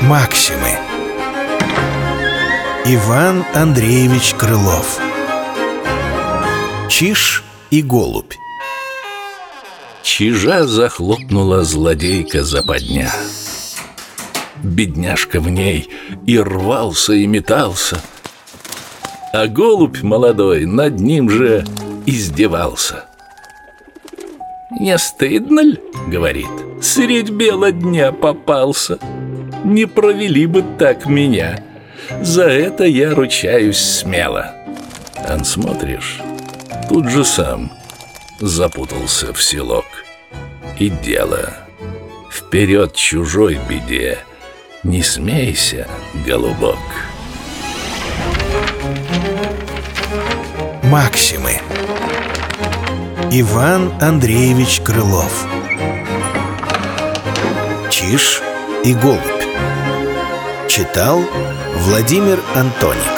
Максимы. Иван Андреевич Крылов. Чиж и голубь. Чижа захлопнула злодейка западня. Бедняжка в ней и рвался, и метался — а голубь молодой над ним же издевался. «Не стыдно ль?» — говорит «Средь бела дня попался? Не провели бы так меня. За это я ручаюсь смело» Ан смотришь, тут же сам запутался в селок. И дело вперед чужой беде. Не смейся, голубок Максимы. Иван Андреевич Крылов. Чиж и голубь. Читал Владимир Антоник